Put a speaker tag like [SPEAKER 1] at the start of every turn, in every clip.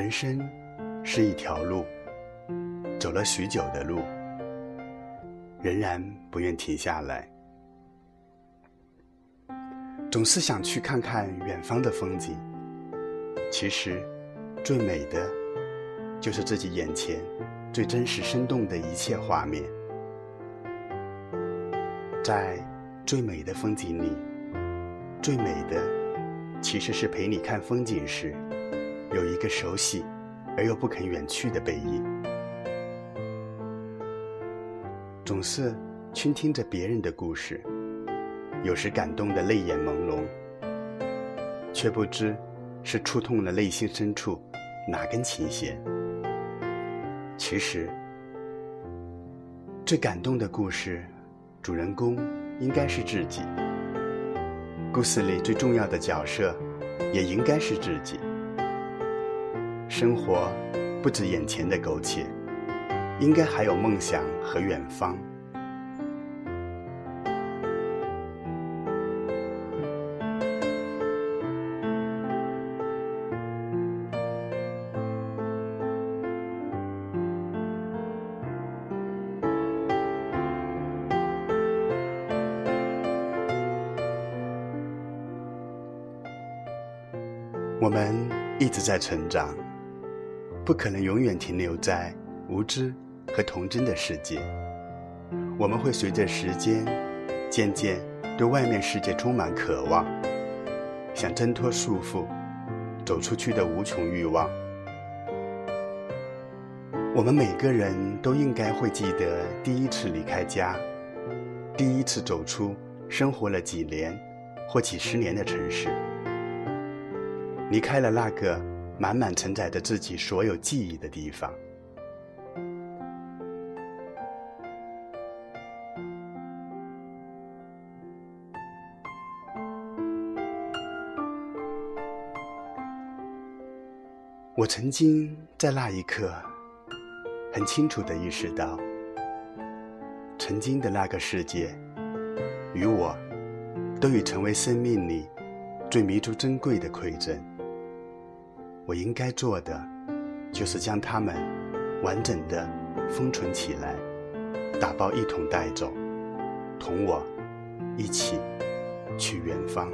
[SPEAKER 1] 人生是一条路，走了许久的路，仍然不愿停下来。总是想去看看远方的风景，其实最美的，就是自己眼前最真实生动的一切画面。在最美的风景里，最美的其实是陪你看风景时。有一个熟悉而又不肯远去的背影，总是倾听着别人的故事，有时感动的泪眼朦胧，却不知是触痛了内心深处哪根琴弦。其实，最感动的故事，主人公应该是自己，故事里最重要的角色，也应该是自己。生活不止眼前的苟且，应该还有梦想和远方。我们一直在成长。不可能永远停留在无知和童真的世界。我们会随着时间，渐渐对外面世界充满渴望，想挣脱束缚，走出去的无穷欲望。我们每个人都应该会记得第一次离开家，第一次走出生活了几年或几十年的城市，离开了那个。满满承载着自己所有记忆的地方。我曾经在那一刻，很清楚的意识到，曾经的那个世界，与我，都已成为生命里最弥足珍贵的馈赠。我应该做的，就是将它们完整的封存起来，打包一同带走，同我一起去远方。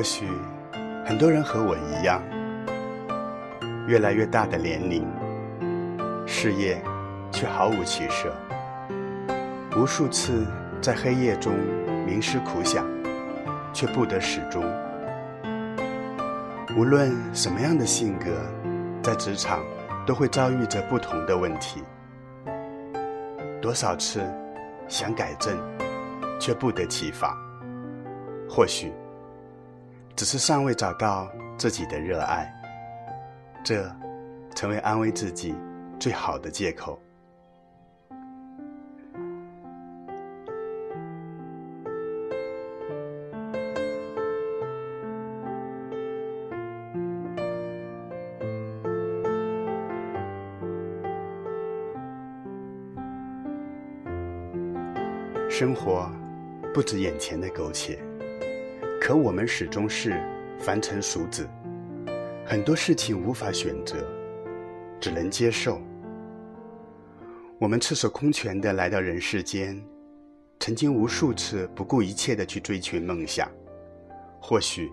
[SPEAKER 1] 或许，很多人和我一样，越来越大的年龄，事业却毫无起色。无数次在黑夜中冥思苦想，却不得始终。无论什么样的性格，在职场都会遭遇着不同的问题。多少次想改正，却不得其法。或许。只是尚未找到自己的热爱，这成为安慰自己最好的借口。生活不止眼前的苟且。可我们始终是凡尘俗子，很多事情无法选择，只能接受。我们赤手空拳的来到人世间，曾经无数次不顾一切的去追寻梦想，或许，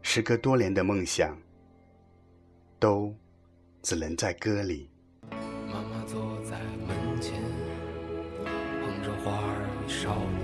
[SPEAKER 1] 时隔多年的梦想，都只能在歌里。
[SPEAKER 2] 妈妈坐在门前，捧着花儿与少年。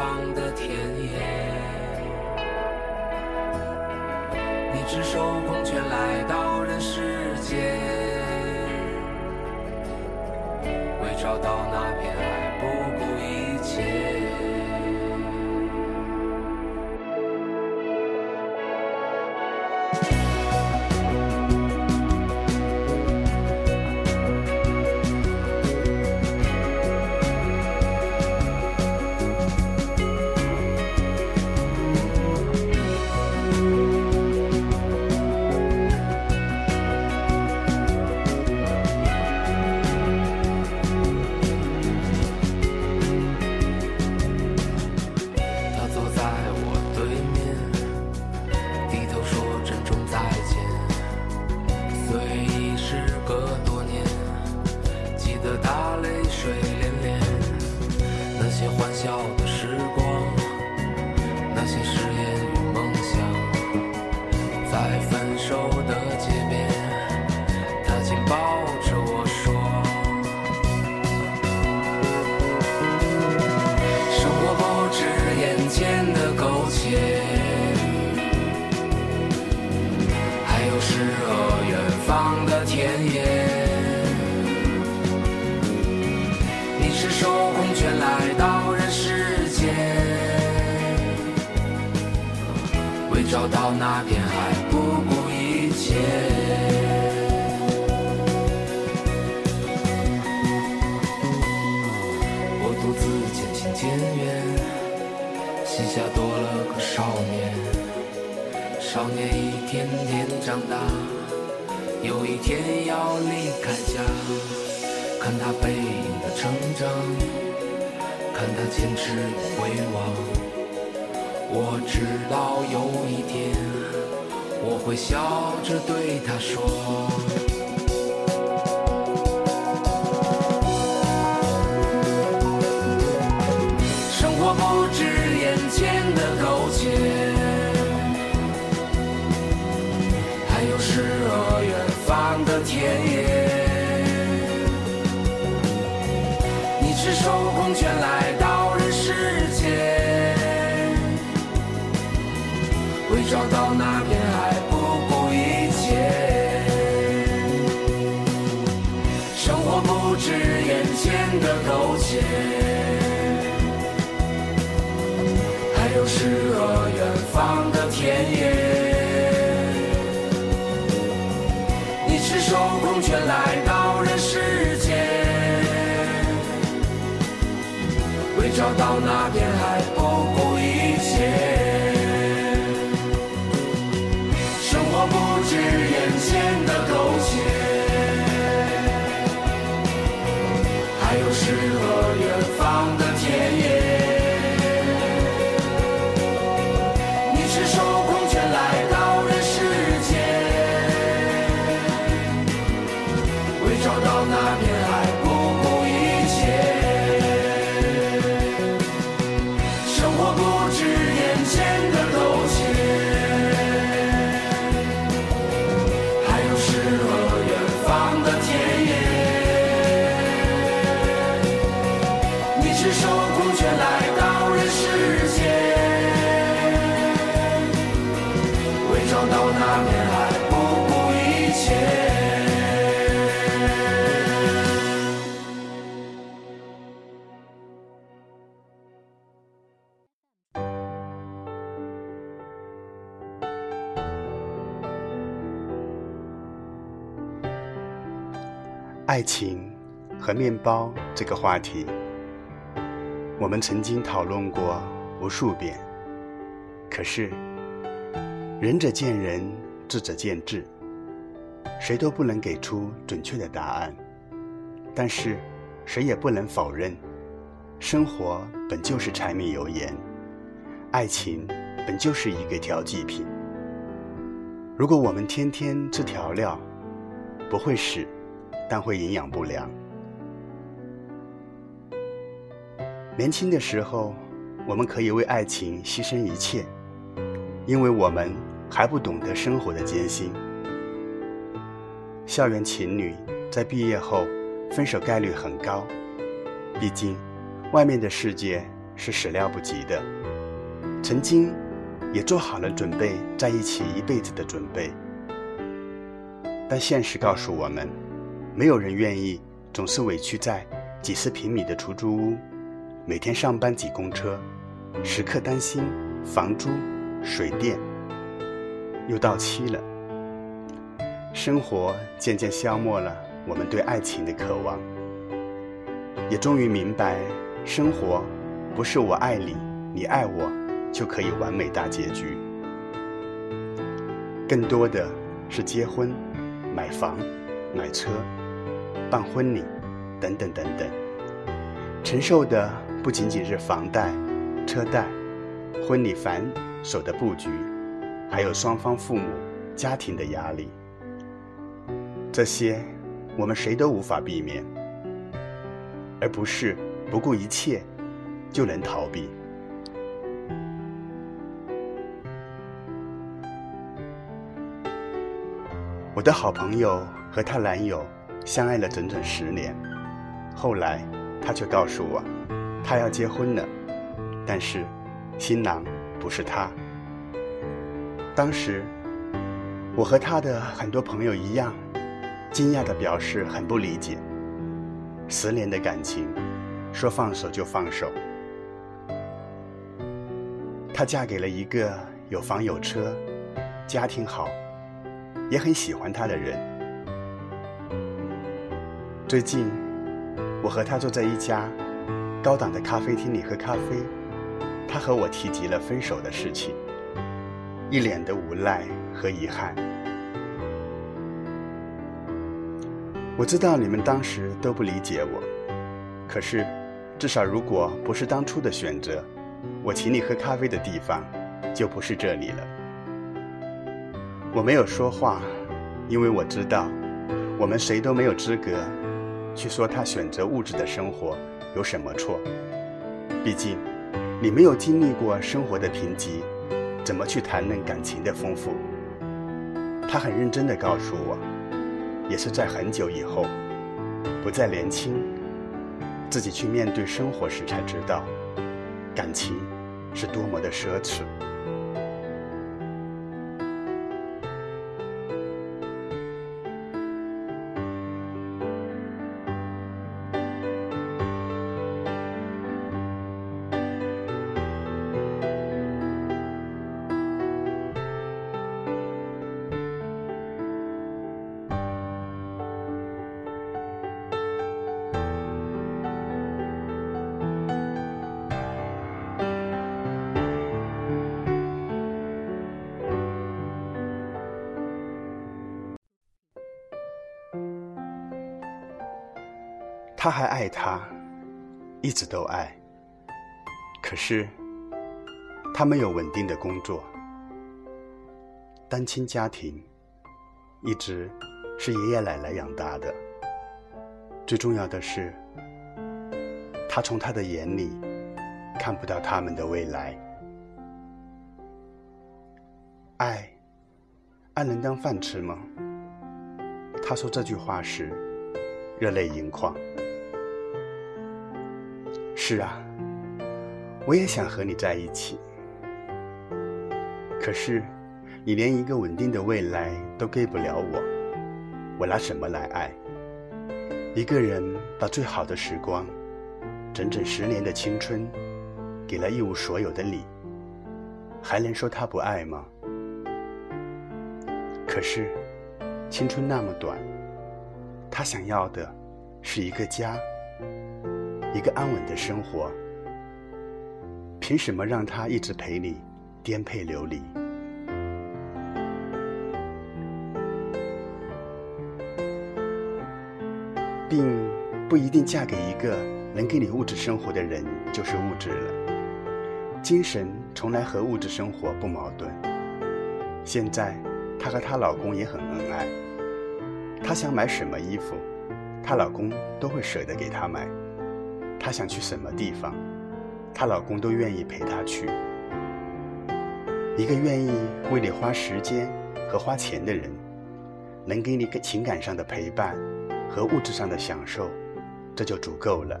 [SPEAKER 2] 方的田野。你赤手空拳来到人世间，为找到那片海不顾一切。”大，有一天要离开家。看他背影的成长，看他坚持与回望。我知道有一天，我会笑着对他说。到那片海不顾一切。生活不止眼前的苟且，
[SPEAKER 1] 爱情和面包这个话题，我们曾经讨论过无数遍。可是，仁者见仁，智者见智，谁都不能给出准确的答案。但是，谁也不能否认，生活本就是柴米油盐，爱情本就是一个调剂品。如果我们天天吃调料，不会死，但会营养不良。年轻的时候，我们可以为爱情牺牲一切，因为我们还不懂得生活的艰辛。校园情侣在毕业后分手概率很高，毕竟外面的世界是始料不及的。曾经也做好了准备在一起一辈子的准备，但现实告诉我们，没有人愿意总是委屈在几十平米的出租屋，每天上班挤公车，时刻担心房租、水电。又到期了。生活渐渐消磨了我们对爱情的渴望，也终于明白，生活不是我爱你，你爱我就可以完美大结局，更多的是结婚、买房、买车、办婚礼等等等等，承受的不仅仅是房贷、车贷、婚礼繁琐的布局，还有双方父母家庭的压力。这些，我们谁都无法避免，而不是不顾一切就能逃避。我的好朋友和她男友相爱了整整十年，后来她却告诉我，她要结婚了，但是新郎不是他。当时，我和她的很多朋友一样。惊讶地表示很不理解，十年的感情，说放手就放手。她嫁给了一个有房有车、家庭好、也很喜欢她的人。最近，我和他坐在一家高档的咖啡厅里喝咖啡，他和我提及了分手的事情，一脸的无奈和遗憾。我知道你们当时都不理解我，可是，至少如果不是当初的选择，我请你喝咖啡的地方就不是这里了。我没有说话，因为我知道，我们谁都没有资格去说他选择物质的生活有什么错。毕竟，你没有经历过生活的贫瘠，怎么去谈论感情的丰富？他很认真地告诉我。也是在很久以后，不再年轻，自己去面对生活时才知道，感情是多么的奢侈。他还爱她，一直都爱。可是，他没有稳定的工作，单亲家庭，一直是爷爷奶奶养大的。最重要的是，他从他的眼里看不到他们的未来。爱，爱能当饭吃吗？他说这句话时，热泪盈眶。是啊，我也想和你在一起。可是，你连一个稳定的未来都给不了我，我拿什么来爱？一个人把最好的时光，整整十年的青春，给了一无所有的你，还能说他不爱吗？可是，青春那么短，他想要的是一个家。一个安稳的生活，凭什么让他一直陪你颠沛流离，并不一定嫁给一个能给你物质生活的人就是物质了。精神从来和物质生活不矛盾。现在，她和她老公也很恩爱，她想买什么衣服，她老公都会舍得给她买。她想去什么地方，她老公都愿意陪她去。一个愿意为你花时间和花钱的人，能给你情感上的陪伴和物质上的享受，这就足够了。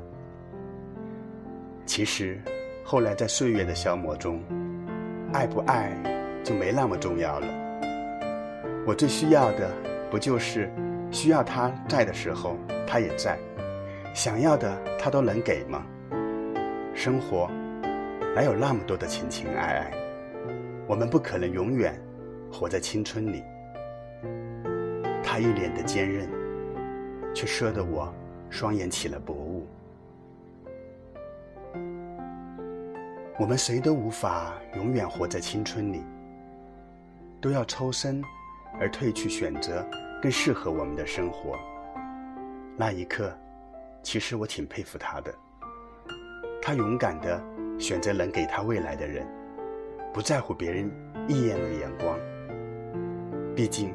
[SPEAKER 1] 其实，后来在岁月的消磨中，爱不爱就没那么重要了。我最需要的，不就是需要他在的时候他也在，想要的他都能给吗？生活哪有那么多的情情爱爱？我们不可能永远活在青春里。他一脸的坚韧，却射得我双眼起了薄雾。我们谁都无法永远活在青春里，都要抽身而退去，选择更适合我们的生活。那一刻，其实我挺佩服他的。他勇敢地选择能给他未来的人，不在乎别人异样的眼光。毕竟，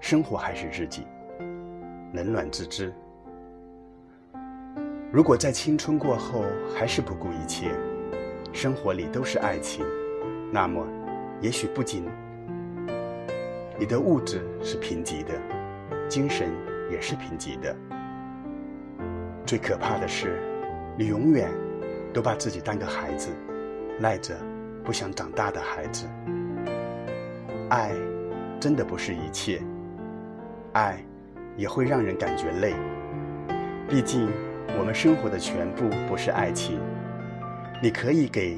[SPEAKER 1] 生活还是自己，冷暖自知。如果在青春过后还是不顾一切，生活里都是爱情，那么，也许不仅你的物质是贫瘠的，精神也是贫瘠的。最可怕的是，你永远都把自己当个孩子，赖着不想长大的孩子。爱，真的不是一切，爱也会让人感觉累。毕竟，我们生活的全部不是爱情。你可以给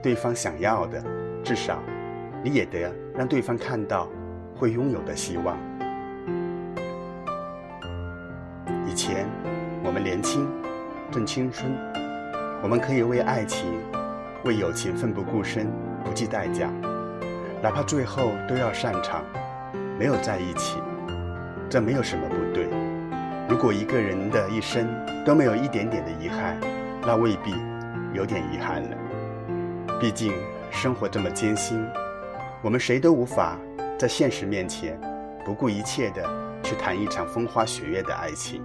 [SPEAKER 1] 对方想要的，至少你也得让对方看到会拥有的希望。青春，我们可以为爱情、为友情奋不顾身，不计代价，哪怕最后都要散场，没有在一起，这没有什么不对。如果一个人的一生都没有一点点的遗憾，那未必。有点遗憾了，毕竟生活这么艰辛，我们谁都无法在现实面前不顾一切的去谈一场风花雪月的爱情。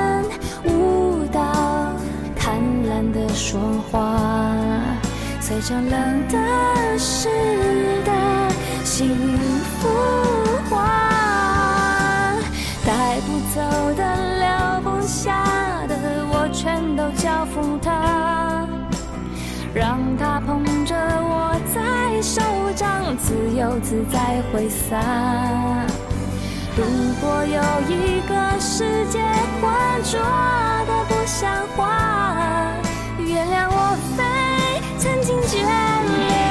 [SPEAKER 3] 的说话，随着冷的湿的幸福化，带不走的。留不下的我全都交付他，让他捧着我在手掌，自由自在挥洒。如果有一个世界浑浊的不像话，谅我非曾经眷恋。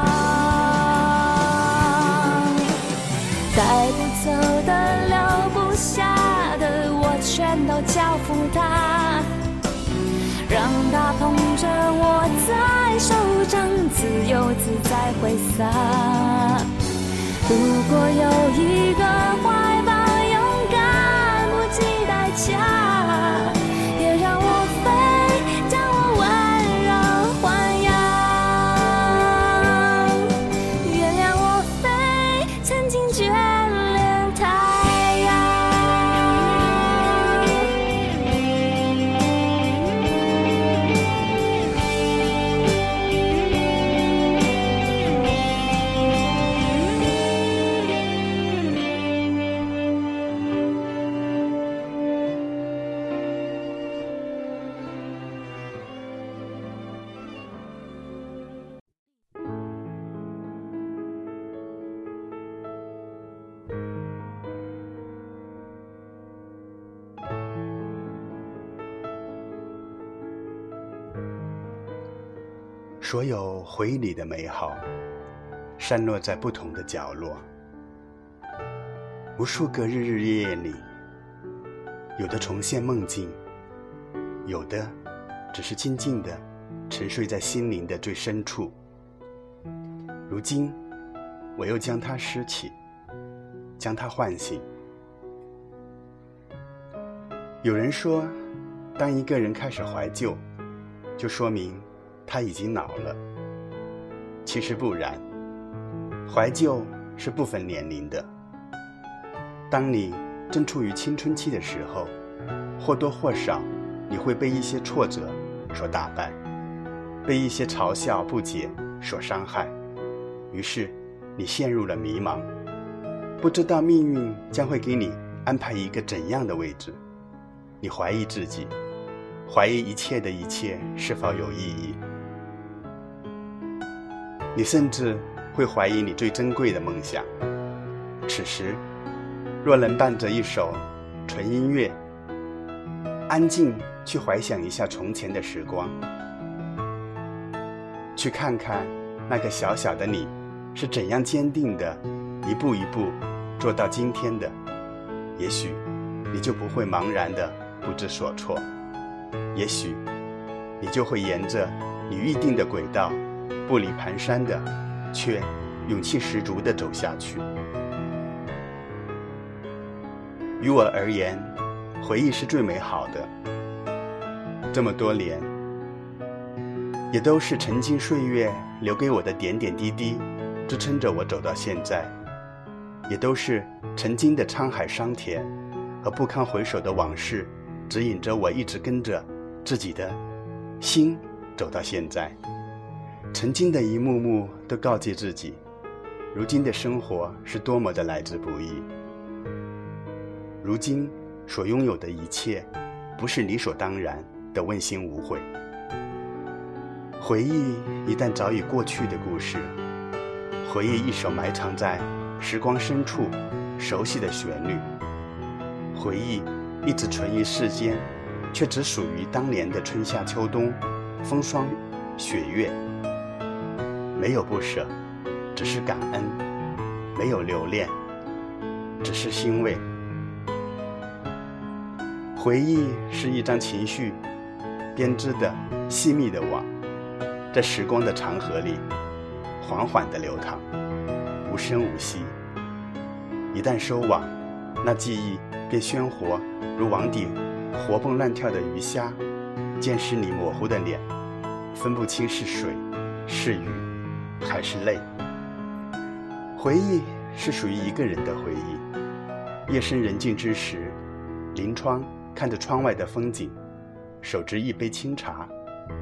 [SPEAKER 3] 自由自在挥洒。如果有一个
[SPEAKER 1] 所有回忆里的美好，散落在不同的角落。无数个日日夜夜里，有的重现梦境，有的只是静静的沉睡在心灵的最深处。如今，我又将它拾起，将它唤醒。有人说，当一个人开始怀旧，就说明他已经老了。其实不然，怀旧是不分年龄的。当你正处于青春期的时候，或多或少你会被一些挫折所打败，被一些嘲笑、不解所伤害，于是你陷入了迷茫，不知道命运将会给你安排一个怎样的位置。你怀疑自己，怀疑一切的一切是否有意义？你甚至会怀疑你最珍贵的梦想。此时，若能伴着一首纯音乐，安静去怀想一下从前的时光，去看看那个小小的你是怎样坚定的，一步一步做到今天的，也许你就不会茫然的。不知所措，也许你就会沿着你预定的轨道，步履蹒跚的，却勇气十足的走下去。于我而言，回忆是最美好的。这么多年，也都是曾经岁月留给我的点点滴滴，支撑着我走到现在；也都是曾经的沧海桑田和不堪回首的往事。指引着我，一直跟着自己的心走到现在。曾经的一幕幕都告诫自己，如今的生活是多么的来之不易。如今所拥有的一切，不是理所当然的问心无悔。回忆一旦早已过去的故事，回忆一首埋藏在时光深处熟悉的旋律，回忆。一直存于世间，却只属于当年的春夏秋冬，风霜雪月。没有不舍，只是感恩；没有留恋，只是欣慰。回忆是一张情绪编织的细密的网，在时光的长河里缓缓地流淌，无声无息。一旦收网，那记忆便鲜活。如网底活蹦乱跳的鱼虾，见识你模糊的脸，分不清是水是雨还是泪。回忆是属于一个人的回忆。夜深人静之时，临窗看着窗外的风景，手执一杯清茶，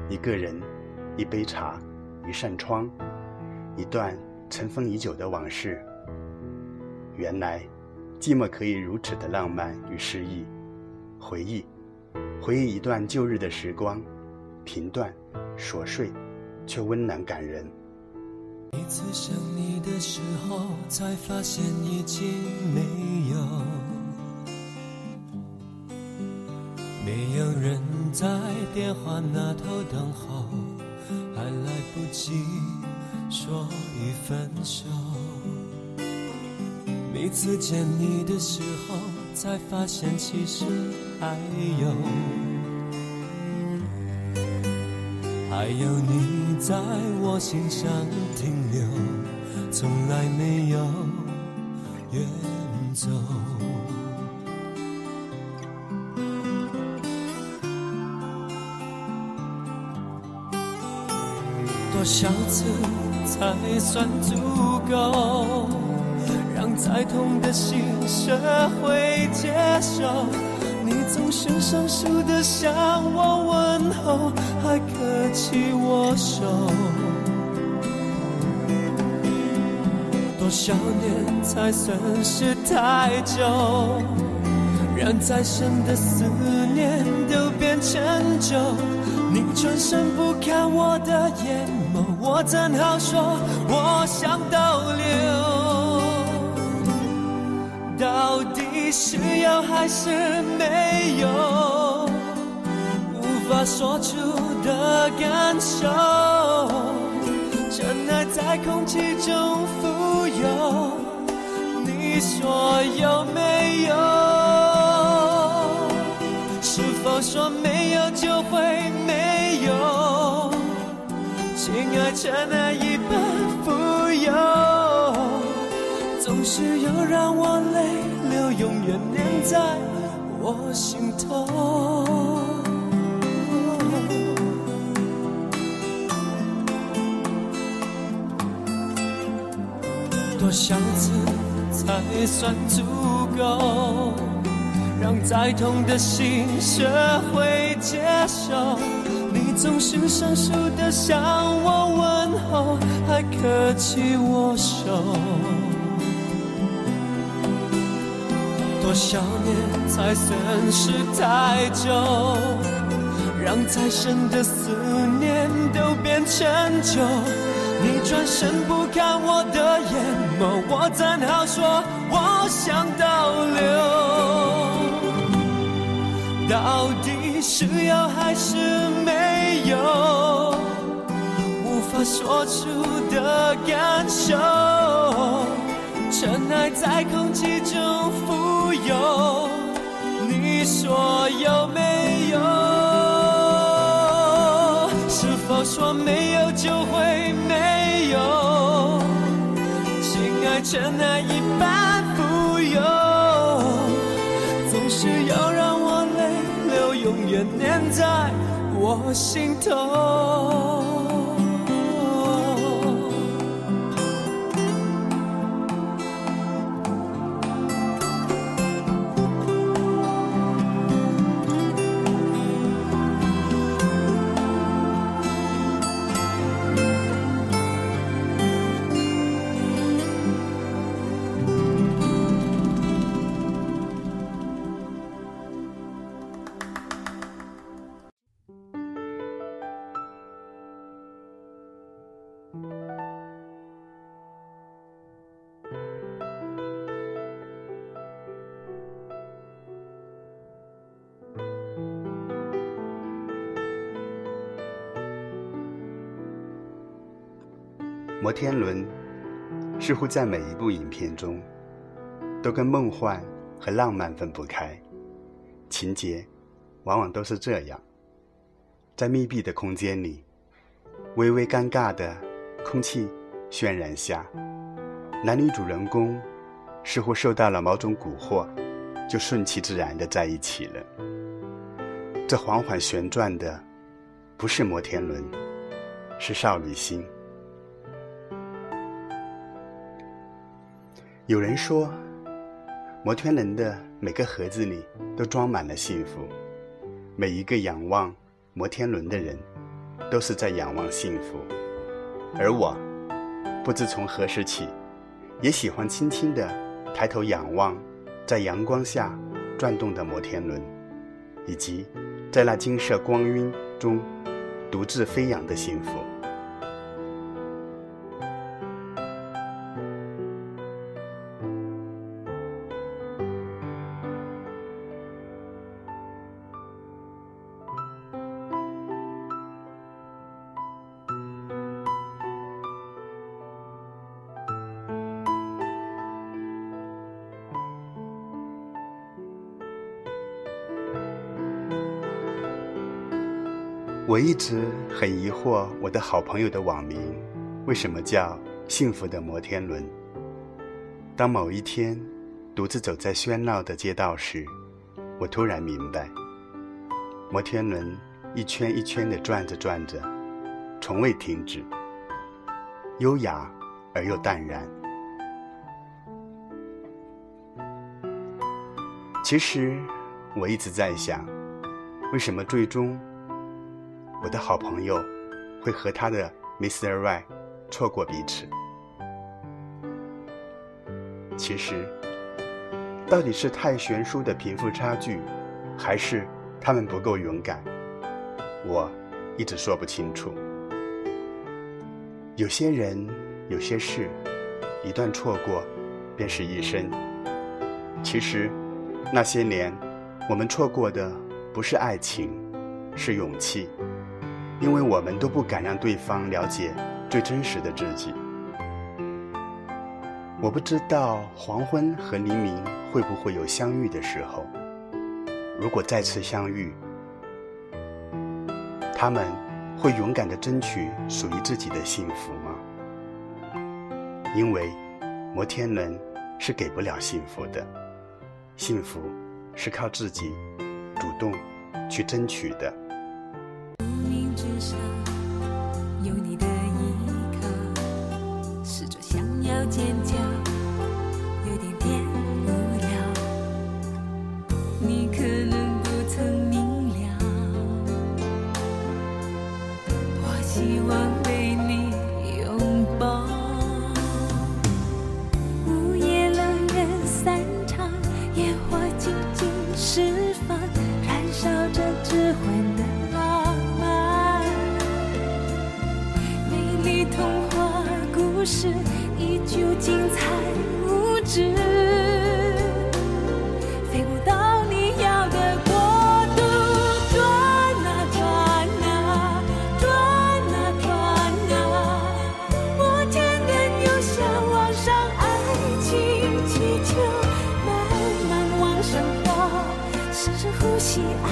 [SPEAKER 1] 一个人，一杯茶，一扇窗，一段尘封已久的往事。原来，寂寞可以如此的浪漫与诗意。回忆，回忆一段旧日的时光，平淡、琐碎，却温暖感人。
[SPEAKER 4] 每次想你的时候，才发现已经没有，没有人在电话那头等候，还来不及说一分手。每次见你的时候。才发现其实还有，还有你在我心上停留，从来没有远走。多少次才算足够？让再痛的心，学会接受。你总是生疏的向我问候，还客气握手。多少年才算是太久？让再深的思念都变成酒。你转身不看我的眼眸，我怎好说？我想逗留。到底是有还是没有？无法说出。的感受，尘埃在空气中浮游，你说有没有？是否说没有就会没有？情爱尘埃一般富有，总是有让我泪，永远粘在我心头。多少次才算足够，让再痛的心学会接受？你总是生疏的向我问候，还客气握手。多少年才算是太久，让再深的思念都变成酒？你转身不看我的眼眸，我怎好说我想倒流？到底是有还是没有？无法说出的感受，尘埃在空气中浮游，你说有没有？是否说没有就会没有？亲爱尘埃一般富有，总是要让我泪流，永远粘在我心头。
[SPEAKER 1] 摩天轮似乎在每一部影片中都跟梦幻和浪漫分不开，情节往往都是这样：在密闭的空间里，微微尴尬的空气渲染下，男女主人公似乎受到了某种蛊惑，就顺其自然的在一起了。这缓缓旋转的不是摩天轮，是少女心。有人说，摩天轮的每个盒子里都装满了幸福，每一个仰望摩天轮的人，都是在仰望幸福。而我，不知从何时起，也喜欢轻轻地抬头仰望，在阳光下转动的摩天轮，以及在那金色光晕中独自飞扬的幸福。我一直很疑惑，我的好朋友的网名为什么叫“幸福的摩天轮”。当某一天独自走在喧闹的街道时，我突然明白，摩天轮一圈一圈地转着转着，从未停止，优雅而又淡然。其实我一直在想，为什么最终？我的好朋友会和他的 Mr. Right 错过彼此。其实，到底是太悬殊的贫富差距，还是他们不够勇敢？我一直说不清楚。有些人，有些事，一旦错过，便是一生。其实，那些年，我们错过的不是爱情，是勇气。因为我们都不敢让对方了解最真实的自己。我不知道黄昏和黎明会不会有相遇的时候。如果再次相遇，他们会勇敢地争取属于自己的幸福吗？因为摩天轮是给不了幸福的，幸福是靠自己主动去争取的。
[SPEAKER 5] 要坚强着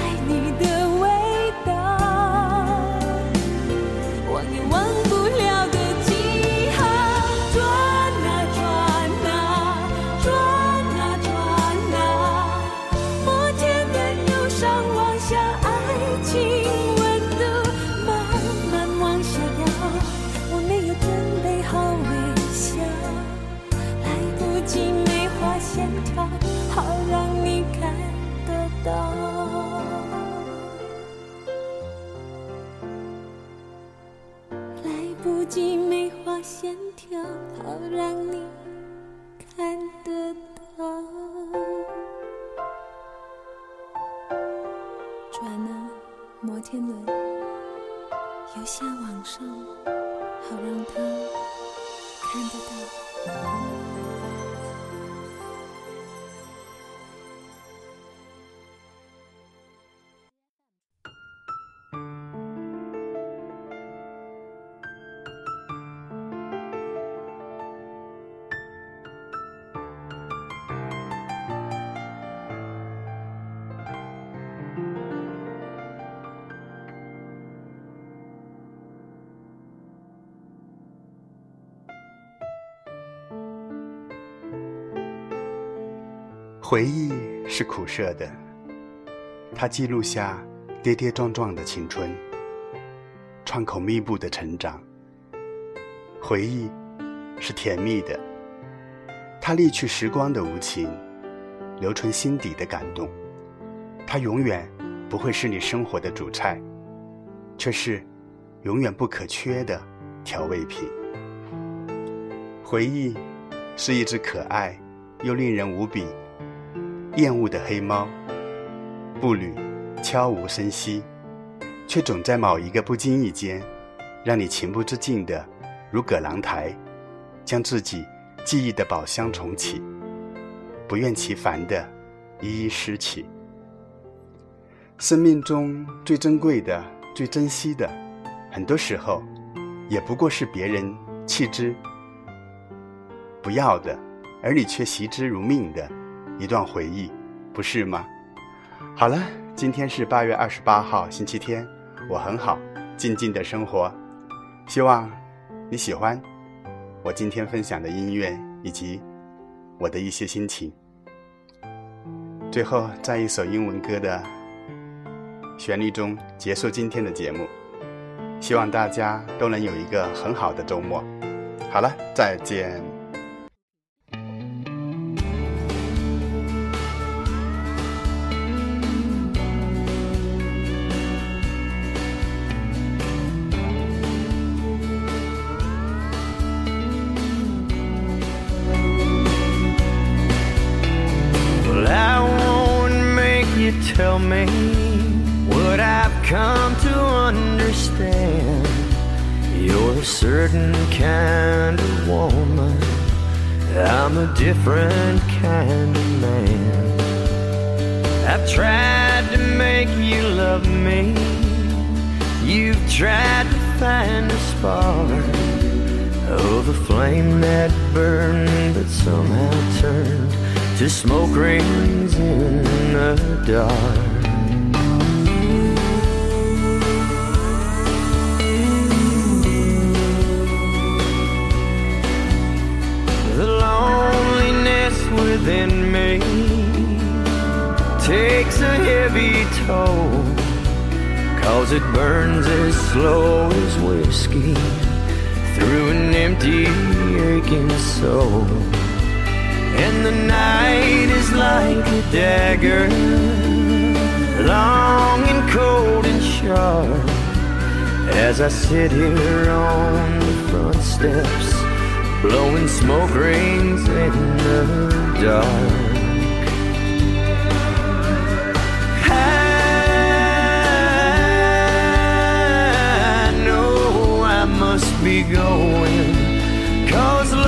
[SPEAKER 1] 回忆是苦涩的，它记录下跌跌撞撞的青春，创口密布的成长。回忆是甜蜜的，它历去时光的无情，留存心底的感动。它永远不会是你生活的主菜，却是永远不可缺的调味品。回忆是一只可爱又令人无比厌恶的黑猫，步履悄无声息，却总在某一个不经意间，让你情不自禁的如葛朗台，将自己记忆的宝箱重启，不厌其烦的一一拾起。生命中最珍贵的、最珍惜的，很多时候，也不过是别人弃之不要的，而你却惜之如命的一段回忆，不是吗？好了，今天是八月二十八号，星期天，我很好，静静的生活，希望你喜欢我今天分享的音乐以及我的一些心情。最后，在一首英文歌的旋律中结束今天的节目，希望大家都能有一个很好的周末。好了，再见。
[SPEAKER 6] I'm a different kind of man. I've tried to make you love me. You've tried to find a spark oh, of a flame that burned but somehow turned to smoke rings in the dark. A heavy toll. Cause it burns as slow as whiskey through an empty, aching soul. And the night is like a dagger, long and cold and sharp. As I sit here on the front steps, blowing smoke rings in the dark. Be going, cause love's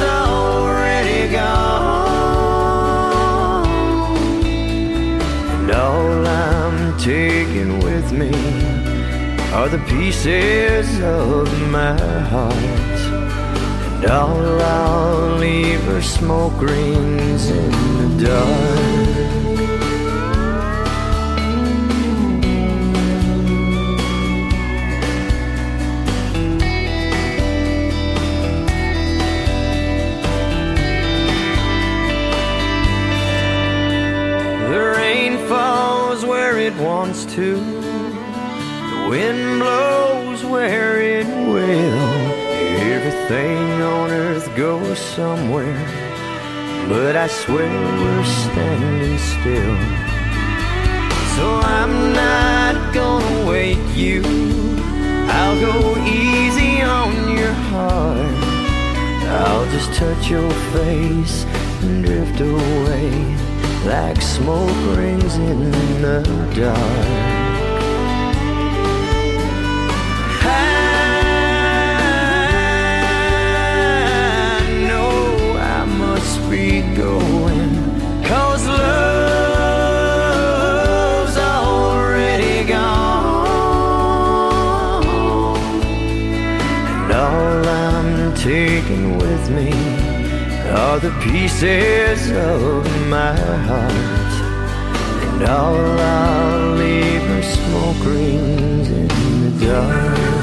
[SPEAKER 6] already gone. And all I'm taking with me are the pieces of my heart. And all I'll leave are smoke rings in the dark. The wind blows where it will. Everything on earth goes somewhere. But I swear we're standing still. So I'm not gonna wake you. I'll go easy on your heart. I'll just touch your face and drift away like smoke rings in the dark. Are the pieces of my heart. And all I'll leave are smoke rings in the dark.